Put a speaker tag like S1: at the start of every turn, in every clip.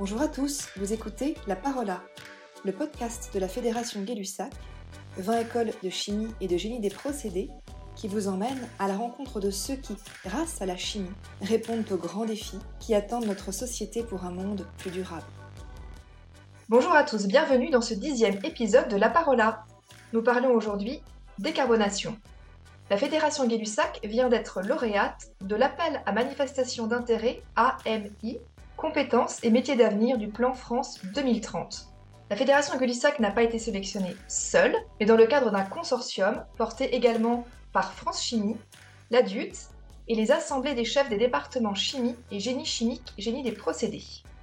S1: Bonjour à tous, vous écoutez La Parola, le podcast de la Fédération Gay-Lussac, 20 écoles de chimie et de génie des procédés qui vous emmène à la rencontre de ceux qui, grâce à la chimie, répondent aux grands défis qui attendent notre société pour un monde plus durable. Bonjour à tous, bienvenue dans ce dixième épisode de La Parola. Nous parlons aujourd'hui décarbonation. La Fédération Gay-Lussac vient d'être lauréate de l'appel à manifestation d'intérêt AMI, compétences et métiers d'avenir du plan France 2030. La Fédération Gay-Lussac n'a pas été sélectionnée seule, mais dans le cadre d'un consortium porté également par France Chimie, l'ADUT et les assemblées des chefs des départements chimie et génie chimique, génie des procédés.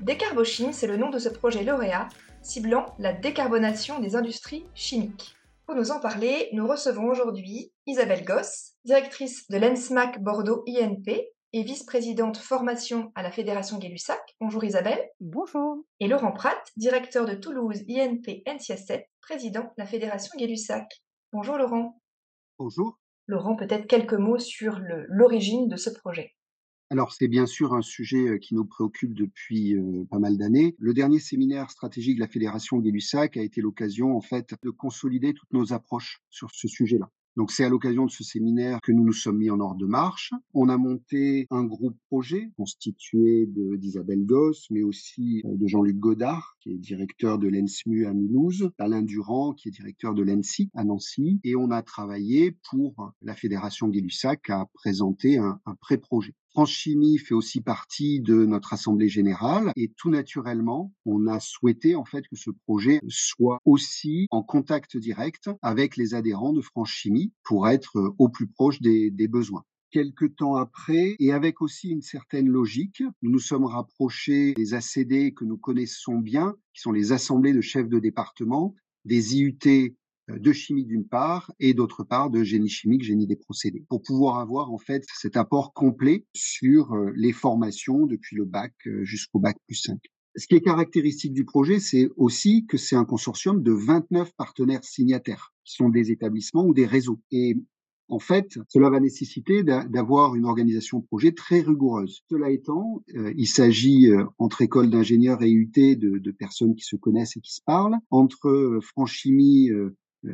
S1: Décarbochime, c'est le nom de ce projet lauréat, ciblant la décarbonation des industries chimiques. Pour nous en parler, nous recevons aujourd'hui Isabelle Goss, directrice de l'ENSMAC Bordeaux INP et vice-présidente formation à la Fédération Gay-Lussac. Bonjour Isabelle.
S2: Bonjour.
S1: Et Laurent Pratt, directeur de Toulouse INP NCS7, président de la Fédération Gay-Lussac. Bonjour Laurent.
S3: Bonjour.
S1: Laurent, peut-être quelques mots sur l'origine de ce projet.
S3: Alors, c'est bien sûr un sujet qui nous préoccupe depuis pas mal d'années. Le dernier séminaire stratégique de la Fédération Gay-Lussac a été l'occasion, en fait, de consolider toutes nos approches sur ce sujet-là. Donc c'est à l'occasion de ce séminaire que nous nous sommes mis en ordre de marche. On a monté un groupe projet constitué d'Isabelle Goss, mais aussi de Jean-Luc Godard, qui est directeur de l'ENSMU à Mulhouse, Alain Durand, qui est directeur de l'ENSI à Nancy, et on a travaillé pour la Fédération Gay-Lussac à présenter un pré-projet. France Chimie fait aussi partie de notre assemblée générale et tout naturellement, on a souhaité en fait que ce projet soit aussi en contact direct avec les adhérents de France Chimie pour être au plus proche des, des besoins. Quelques temps après, et avec aussi une certaine logique, nous nous sommes rapprochés des ACD que nous connaissons bien, qui sont les assemblées de chefs de département, des IUT de chimie d'une part et d'autre part de génie chimique, génie des procédés, pour pouvoir avoir en fait cet apport complet sur les formations depuis le bac jusqu'au bac plus 5. Ce qui est caractéristique du projet, c'est aussi que c'est un consortium de 29 partenaires signataires, qui sont des établissements ou des réseaux. Et en fait, cela va nécessiter d'avoir une organisation de projet très rigoureuse. Cela étant, il s'agit entre écoles d'ingénieurs et UT de, de, personnes qui se connaissent et qui se parlent, entre franchimie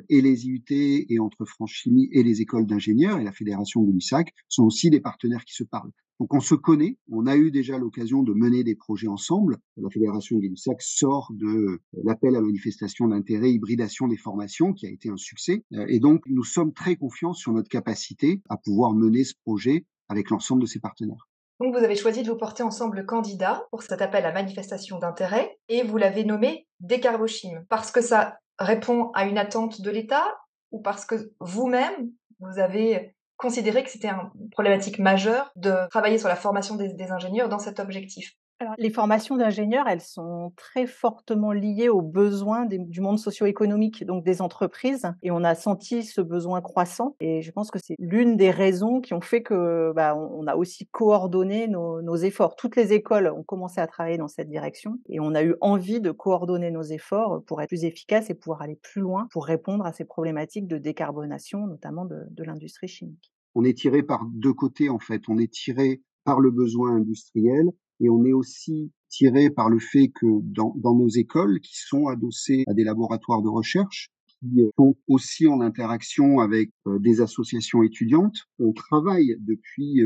S3: et les IUT et entre France Chimie et les écoles d'ingénieurs et la fédération de l'USAC sont aussi des partenaires qui se parlent. Donc on se connaît, on a eu déjà l'occasion de mener des projets ensemble. La fédération de l'USAC sort de l'appel à manifestation d'intérêt, hybridation des formations, qui a été un succès. Et donc nous sommes très confiants sur notre capacité à pouvoir mener ce projet avec l'ensemble de ses partenaires.
S1: Donc vous avez choisi de vous porter ensemble candidat pour cet appel à manifestation d'intérêt et vous l'avez nommé Décarbochime parce que ça répond à une attente de l'État ou parce que vous-même, vous avez considéré que c'était une problématique majeure de travailler sur la formation des, ingénieurs dans cet objectif?
S2: Les formations d'ingénieurs, elles sont très fortement liées aux besoins du monde socio-économique, donc des entreprises. Et on a senti ce besoin croissant. Et je pense que c'est l'une des raisons qui ont fait que bah, on, a aussi coordonné nos, efforts. Toutes les écoles ont commencé à travailler dans cette direction. Et on a eu envie de coordonner nos efforts pour être plus efficaces et pouvoir aller plus loin pour répondre à ces problématiques de décarbonation, notamment de l'industrie chimique.
S3: On est tiré par deux côtés, en fait. On est tiré par le besoin industriel et on est aussi tiré par le fait que dans, dans, nos écoles, qui sont adossées à des laboratoires de recherche, qui sont aussi en interaction avec des associations étudiantes, on travaille depuis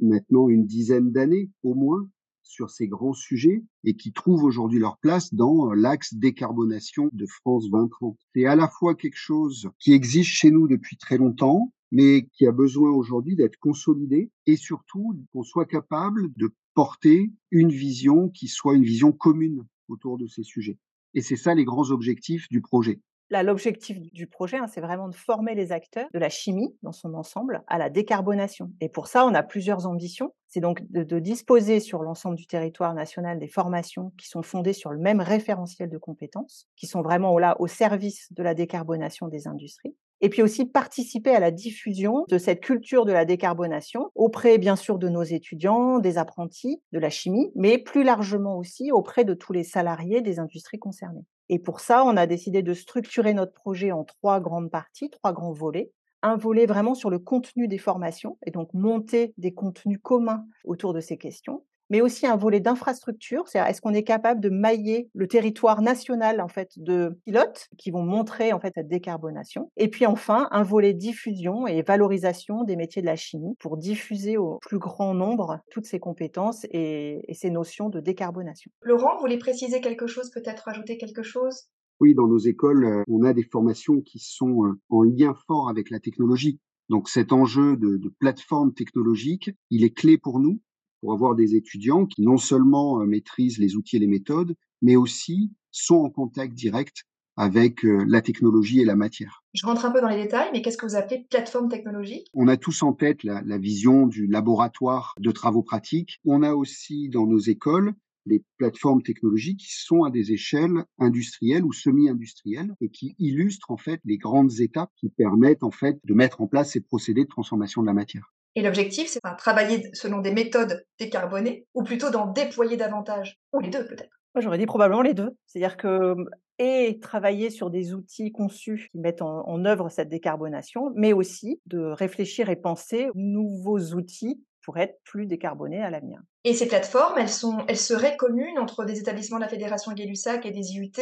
S3: maintenant une dizaine d'années au moins sur ces grands sujets et qui trouvent aujourd'hui leur place dans l'axe décarbonation de France 2030. C'est à la fois quelque chose qui existe chez nous depuis très longtemps, mais qui a besoin aujourd'hui d'être consolidé et surtout qu'on soit capable de porter une vision qui soit une vision commune autour de ces sujets. Et c'est ça les grands objectifs du projet.
S2: L'objectif du projet, hein, c'est vraiment de former les acteurs de la chimie dans son ensemble à la décarbonation. Et pour ça, on a plusieurs ambitions. C'est donc de, disposer sur l'ensemble du territoire national des formations qui sont fondées sur le même référentiel de compétences, qui sont vraiment au service de la décarbonation des industries et puis aussi participer à la diffusion de cette culture de la décarbonation auprès bien sûr de nos étudiants, des apprentis de la chimie, mais plus largement aussi auprès de tous les salariés des industries concernées. Et pour ça, on a décidé de structurer notre projet en trois grandes parties, trois grands volets. Un volet vraiment sur le contenu des formations et donc monter des contenus communs autour de ces questions mais aussi un volet d'infrastructure, c'est-à-dire est-ce qu'on est capable de mailler le territoire national en fait de pilotes qui vont montrer en fait cette décarbonation? Et puis enfin, un volet diffusion et valorisation des métiers de la chimie pour diffuser au plus grand nombre toutes ces compétences et, et ces notions de décarbonation.
S1: Laurent, vous voulez préciser quelque chose, peut-être ajouter quelque chose?
S3: Oui, dans nos écoles, euh, on a des formations qui sont euh, en lien fort avec la technologie. Donc cet enjeu de, de plateforme technologique, il est clé pour nous, pour avoir des étudiants qui non seulement euh, maîtrisent les outils et les méthodes, mais aussi sont en contact direct avec la technologie et la matière.
S1: Je rentre un peu dans les détails, mais qu'est-ce que vous appelez plateforme technologique?
S3: On a tous en tête la, la, vision du laboratoire de travaux pratiques. On a aussi dans nos écoles les plateformes technologiques qui sont à des échelles industrielles ou semi-industrielles et qui illustrent en fait les grandes étapes qui permettent en fait de mettre en place ces procédés de transformation de la matière.
S1: Et l'objectif, c'est de travailler selon des méthodes décarbonées ou plutôt d'en déployer davantage, ou les deux peut-être.
S2: Moi, j'aurais dit probablement les deux. C'est-à-dire que et travailler sur des outils conçus qui mettent en, en œuvre cette décarbonation, mais aussi de réfléchir et penser nouveaux outils pour être plus décarbonés à l'avenir.
S1: Et ces plateformes, elles, sont, elles seraient communes entre des établissements de la Fédération Gay-Lussac et des IUT,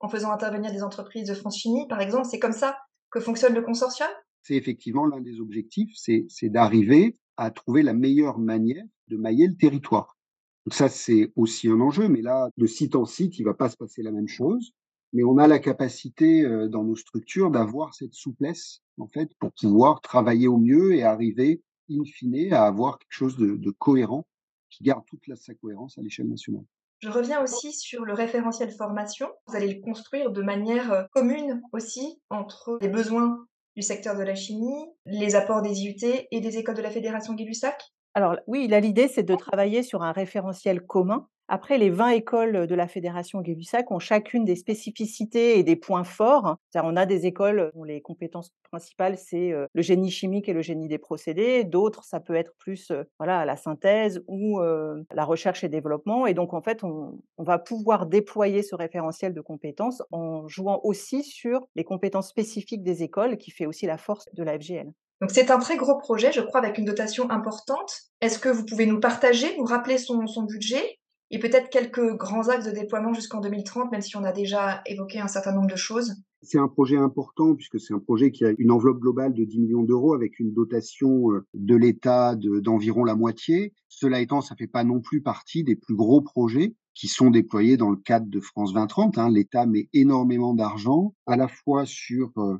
S1: en faisant intervenir des entreprises de France Chimie, par exemple? C'est comme ça que fonctionne le consortium?
S3: C'est effectivement l'un des objectifs, c'est d'arriver à trouver la meilleure manière de mailler le territoire. Donc ça, c'est aussi un enjeu, mais là, de site en site, il va pas se passer la même chose. Mais on a la capacité euh, dans nos structures d'avoir cette souplesse, en fait, pour pouvoir travailler au mieux et arriver in fine, à avoir quelque chose de, cohérent qui garde toute sa cohérence à l'échelle nationale.
S1: Je reviens aussi sur le référentiel formation. Vous allez le construire de manière euh, commune aussi entre les besoins du secteur de la chimie, les apports des IUT et des écoles de la Fédération Gay-Lussac
S2: Alors oui, là l'idée c'est de travailler sur un référentiel commun après, les 20 écoles de la Fédération Gay-Lussac ont chacune des spécificités et des points forts. On a des écoles dont les compétences principales, c'est le génie chimique et le génie des procédés. D'autres, ça peut être plus voilà, la synthèse ou la recherche et développement. Et donc, en fait, on, on, va pouvoir déployer ce référentiel de compétences en jouant aussi sur les compétences spécifiques des écoles, qui fait aussi la force de la FGL.
S1: C'est un très gros projet, je crois, avec une dotation importante. Est-ce que vous pouvez nous partager, nous rappeler son, son budget et peut-être quelques grands axes de déploiement jusqu'en 2030, même si on a déjà évoqué un certain nombre de choses?
S3: C'est un projet important puisque c'est un projet qui a une enveloppe globale de 10 millions d'euros avec une dotation euh, de l'État d'environ la moitié. Cela étant, ça fait pas non plus partie des plus gros projets qui sont déployés dans le cadre de France 2030. Hein. L'État met énormément d'argent à la fois sur euh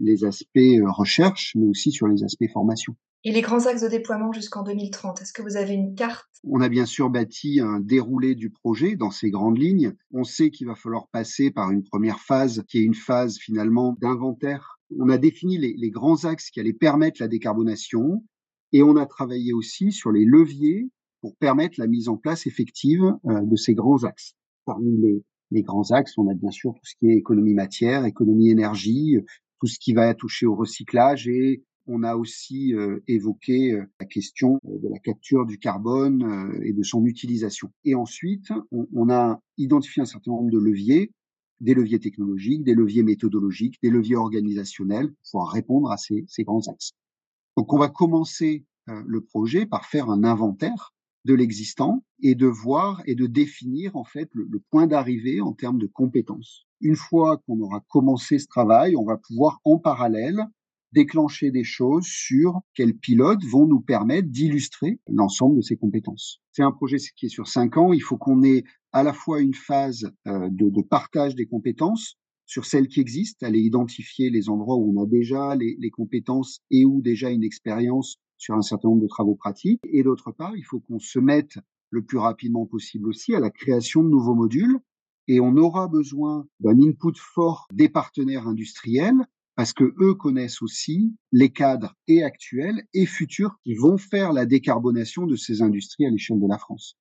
S3: les aspects euh, recherche, mais aussi sur les aspects formation.
S1: Et les grands axes de déploiement jusqu'en 2030, est-ce que vous avez une carte?
S3: On a bien sûr bâti un déroulé du projet dans ses grandes lignes. On sait qu'il va falloir passer par une première phase qui est une phase finalement d'inventaire. On a défini les, les, grands axes qui allaient permettre la décarbonation et on a travaillé aussi sur les leviers pour permettre la mise en place effective euh, de ces grands axes. Parmi les, les grands axes, on a bien sûr tout ce qui est économie matière, économie énergie, tout ce qui va toucher au recyclage et on a aussi euh, évoqué euh, la question euh, de la capture du carbone et de son utilisation. Et ensuite, on, a identifié un certain nombre de leviers, des leviers technologiques, des leviers méthodologiques, des leviers organisationnels pour répondre à ces grands axes. Donc, on va commencer le projet par faire un inventaire de l'existant et de voir et de définir en fait le, point d'arrivée en termes de compétences. Une fois qu'on aura commencé ce travail, on va pouvoir en parallèle déclencher des choses sur quels pilotes vont nous permettre d'illustrer l'ensemble de ces compétences. C'est un projet qui est sur cinq ans. Il faut qu'on ait à la fois une phase euh, de, partage des compétences sur celles qui existent, aller identifier les endroits où on a déjà les compétences et où déjà une expérience sur un certain nombre de travaux pratiques. Et d'autre part, il faut qu'on se mette le plus rapidement possible aussi à la création de nouveaux modules. Et on aura besoin d'un input fort des partenaires industriels parce que eux connaissent aussi les cadres et actuels et futurs qui vont faire la décarbonation de ces industries à l'échelle de la France.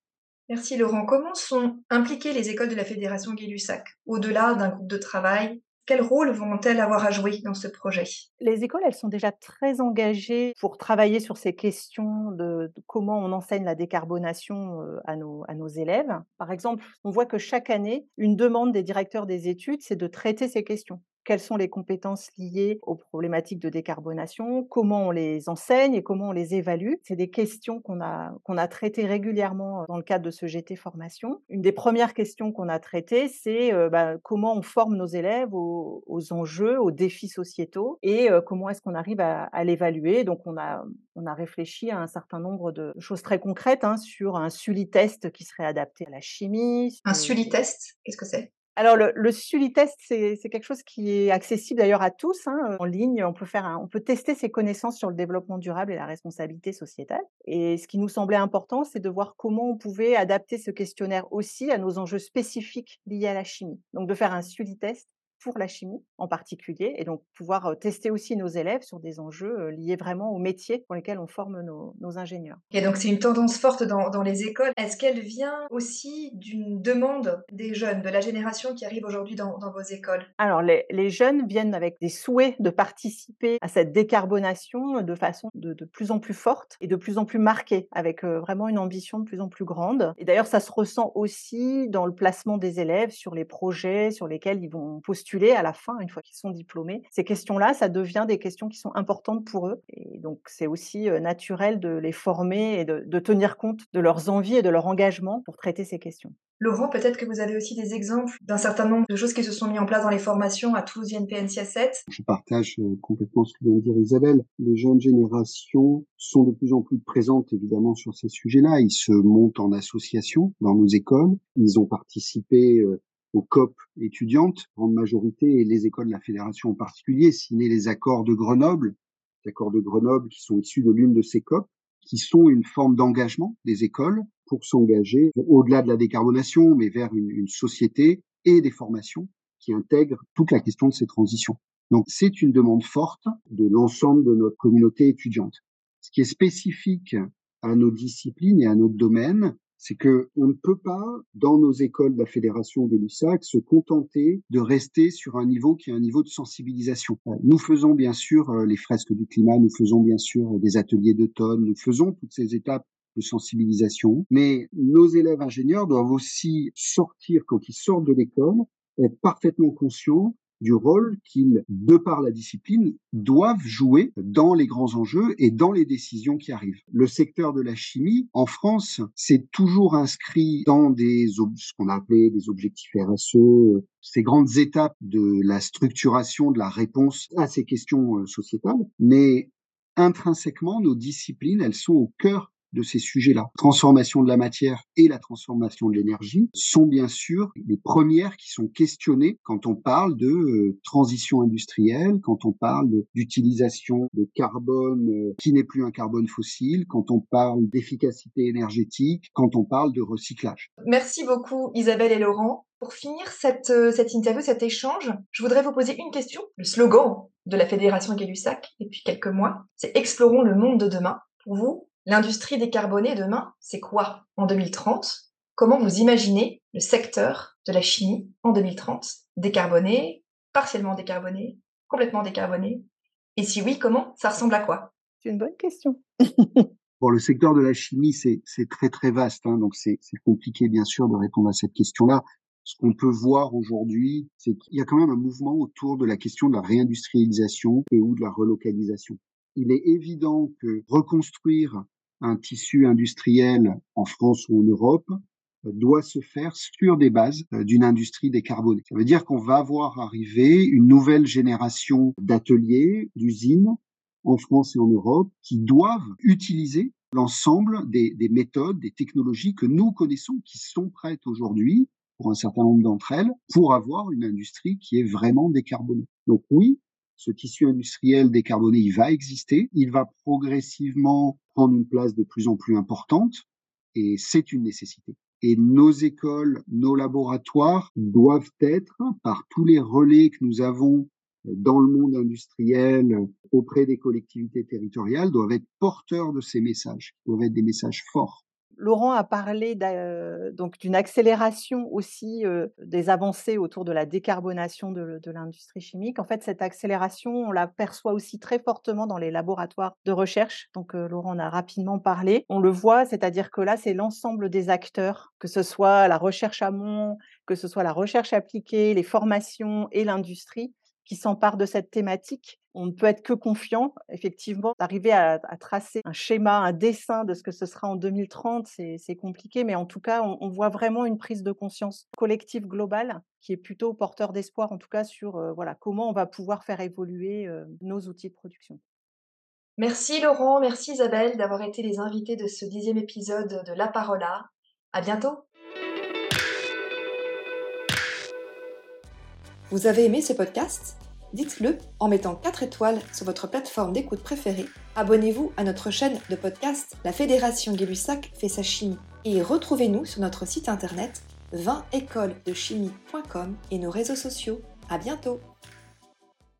S1: Merci Laurent. Comment sont impliquées les écoles de la Fédération Gay-Lussac Au-delà d'un groupe de travail, quel rôle vont-elles avoir à jouer dans ce projet?
S2: Les écoles, elles sont déjà très engagées pour travailler sur ces questions de, comment on enseigne la décarbonation euh, à nos élèves. Par exemple, on voit que chaque année, une demande des directeurs des études, c'est de traiter ces questions quelles sont les compétences liées aux problématiques de décarbonation, comment on les enseigne et comment on les évalue. C'est des questions qu'on a, qu'on a traitées régulièrement dans le cadre de ce GT formation. Une des premières questions qu'on a traitées, c'est euh, bah, comment on forme nos élèves aux, enjeux, aux défis sociétaux et euh, comment est-ce qu'on arrive à, l'évaluer. Donc on a, on a réfléchi à un certain nombre de choses très concrètes hein, sur un SULI-test qui serait adapté à la chimie.
S1: Un SULI-test, qu'est-ce que c'est?
S2: Alors le, le Sully-test, c'est quelque chose qui est accessible d'ailleurs à tous hein, en ligne. On peut faire, on peut tester ses connaissances sur le développement durable et la responsabilité sociétale. Et ce qui nous semblait important, c'est de voir comment on pouvait adapter ce questionnaire aussi à nos enjeux spécifiques liés à la chimie. Donc de faire un Sully-test pour la chimie en particulier, et donc pouvoir tester aussi nos élèves sur des enjeux liés vraiment au métier pour lesquels on forme nos, ingénieurs.
S1: Et donc c'est une tendance forte dans, les écoles. Est-ce qu'elle vient aussi d'une demande des jeunes, de la génération qui arrive aujourd'hui dans, vos écoles?
S2: Alors les, jeunes viennent avec des souhaits de participer à cette décarbonation de façon de, plus en plus forte et de plus en plus marquée, avec vraiment une ambition de plus en plus grande. Et d'ailleurs ça se ressent aussi dans le placement des élèves sur les projets sur lesquels ils vont postuler à la fin, une fois qu'ils sont diplômés. Ces questions-là, ça devient des questions qui sont importantes pour eux. Et donc, c'est aussi naturel de les former et de, tenir compte de leurs envies et de leur engagement pour traiter ces questions.
S1: Laurent, peut-être que vous avez aussi des exemples d'un certain nombre de choses qui se sont mis en place dans les formations à Toulouse INPNCA 7.
S3: Je partage complètement ce que vient de dire Isabelle. Les jeunes générations sont de plus en plus présentes évidemment sur ces sujets-là. Ils se montent en association dans nos écoles. Ils ont participé aux COP étudiantes, en majorité, et les écoles de la fédération en particulier, signé les accords de Grenoble, les accords de Grenoble qui sont issus de l'une de ces COP, qui sont une forme d'engagement des écoles pour s'engager au-delà de la décarbonation, mais vers une, une société et des formations qui intègrent toute la question de ces transitions. Donc c'est une demande forte de l'ensemble de notre communauté étudiante. Ce qui est spécifique à nos disciplines et à notre domaine, c'est que on ne peut pas, dans nos écoles de la Fédération des LUSAC, se contenter de rester sur un niveau qui est un niveau de sensibilisation. Euh, nous faisons bien sûr euh, les fresques du climat, nous faisons bien sûr des ateliers d'automne, nous faisons toutes ces étapes de sensibilisation, mais nos élèves ingénieurs doivent aussi sortir, quand ils sortent de l'école, être parfaitement conscients du rôle qu'ils, de par la discipline, doivent jouer dans les grands enjeux et dans les décisions qui arrivent. Le secteur de la chimie, en France, c'est toujours inscrit dans des, ce qu'on a appelé des objectifs RSE, ces grandes étapes de la structuration de la réponse à ces questions euh, sociétales. Mais intrinsèquement, nos disciplines, elles sont au cœur de ces sujets-là. Transformation de la matière et la transformation de l'énergie sont bien sûr les premières qui sont questionnées quand on parle de euh, transition industrielle, quand on parle d'utilisation de, carbone euh, qui n'est plus un carbone fossile, quand on parle d'efficacité énergétique, quand on parle de recyclage.
S1: Merci beaucoup Isabelle et Laurent. Pour finir cette, euh, cette interview, cet échange, je voudrais vous poser une question. Le slogan de la Fédération Gay-Lussac depuis quelques mois, c'est Explorons le monde de demain. Pour vous, L'industrie décarbonée demain, c'est quoi en 2030 Comment vous imaginez le secteur de la chimie en 2030 Décarboné, partiellement décarboné, complètement décarboné? Et si oui, comment? Ça ressemble à quoi?
S2: C'est une bonne question.
S3: Bon, le secteur de la chimie, c'est très très vaste, hein, donc c'est compliqué bien sûr de répondre à cette question-là. Ce qu'on peut voir aujourd'hui, c'est qu'il y a quand même un mouvement autour de la question de la réindustrialisation et ou de la relocalisation. Il est évident que reconstruire un tissu industriel en France ou en Europe euh, doit se faire sur des bases euh, d'une industrie décarbonée. Ça veut dire qu'on va voir arriver une nouvelle génération d'ateliers, d'usines en France et en Europe qui doivent utiliser l'ensemble des, des, méthodes, des technologies que nous connaissons, qui sont prêtes aujourd'hui pour un certain nombre d'entre elles, pour avoir une industrie qui est vraiment décarbonée. Donc oui, ce tissu industriel décarboné, il va exister, il va progressivement une place de plus en plus importante et c'est une nécessité. Et nos écoles, nos laboratoires doivent être, par tous les relais que nous avons dans le monde industriel, auprès des collectivités territoriales, doivent être porteurs de ces messages, doivent être des messages forts.
S2: Laurent a parlé donc d'une accélération aussi des avancées autour de la décarbonation de, l'industrie chimique. En fait, cette accélération, on la perçoit aussi très fortement dans les laboratoires de recherche. Donc, Laurent en a rapidement parlé. On le voit, c'est-à-dire que là, c'est l'ensemble des acteurs, que ce soit la recherche amont, que ce soit la recherche appliquée, les formations et l'industrie, qui s'emparent de cette thématique. On ne peut être que confiant, effectivement, d'arriver à, tracer un schéma, un dessin de ce que ce sera en 2030, c'est compliqué, mais en tout cas, on, voit vraiment une prise de conscience collective globale qui est plutôt porteur d'espoir, en tout cas, sur euh, voilà, comment on va pouvoir faire évoluer euh, nos outils de production.
S4: Merci Laurent, merci Isabelle d'avoir été les invités de ce dixième épisode de La Parola. À bientôt! Vous avez aimé ce podcast? Dites-le en mettant 4 étoiles sur votre plateforme d'écoute préférée. Abonnez-vous à notre chaîne de podcast La Fédération Gay-Lussac fait sa chimie et retrouvez-nous sur notre site internet 20écolesdechimie.com et nos réseaux sociaux. À bientôt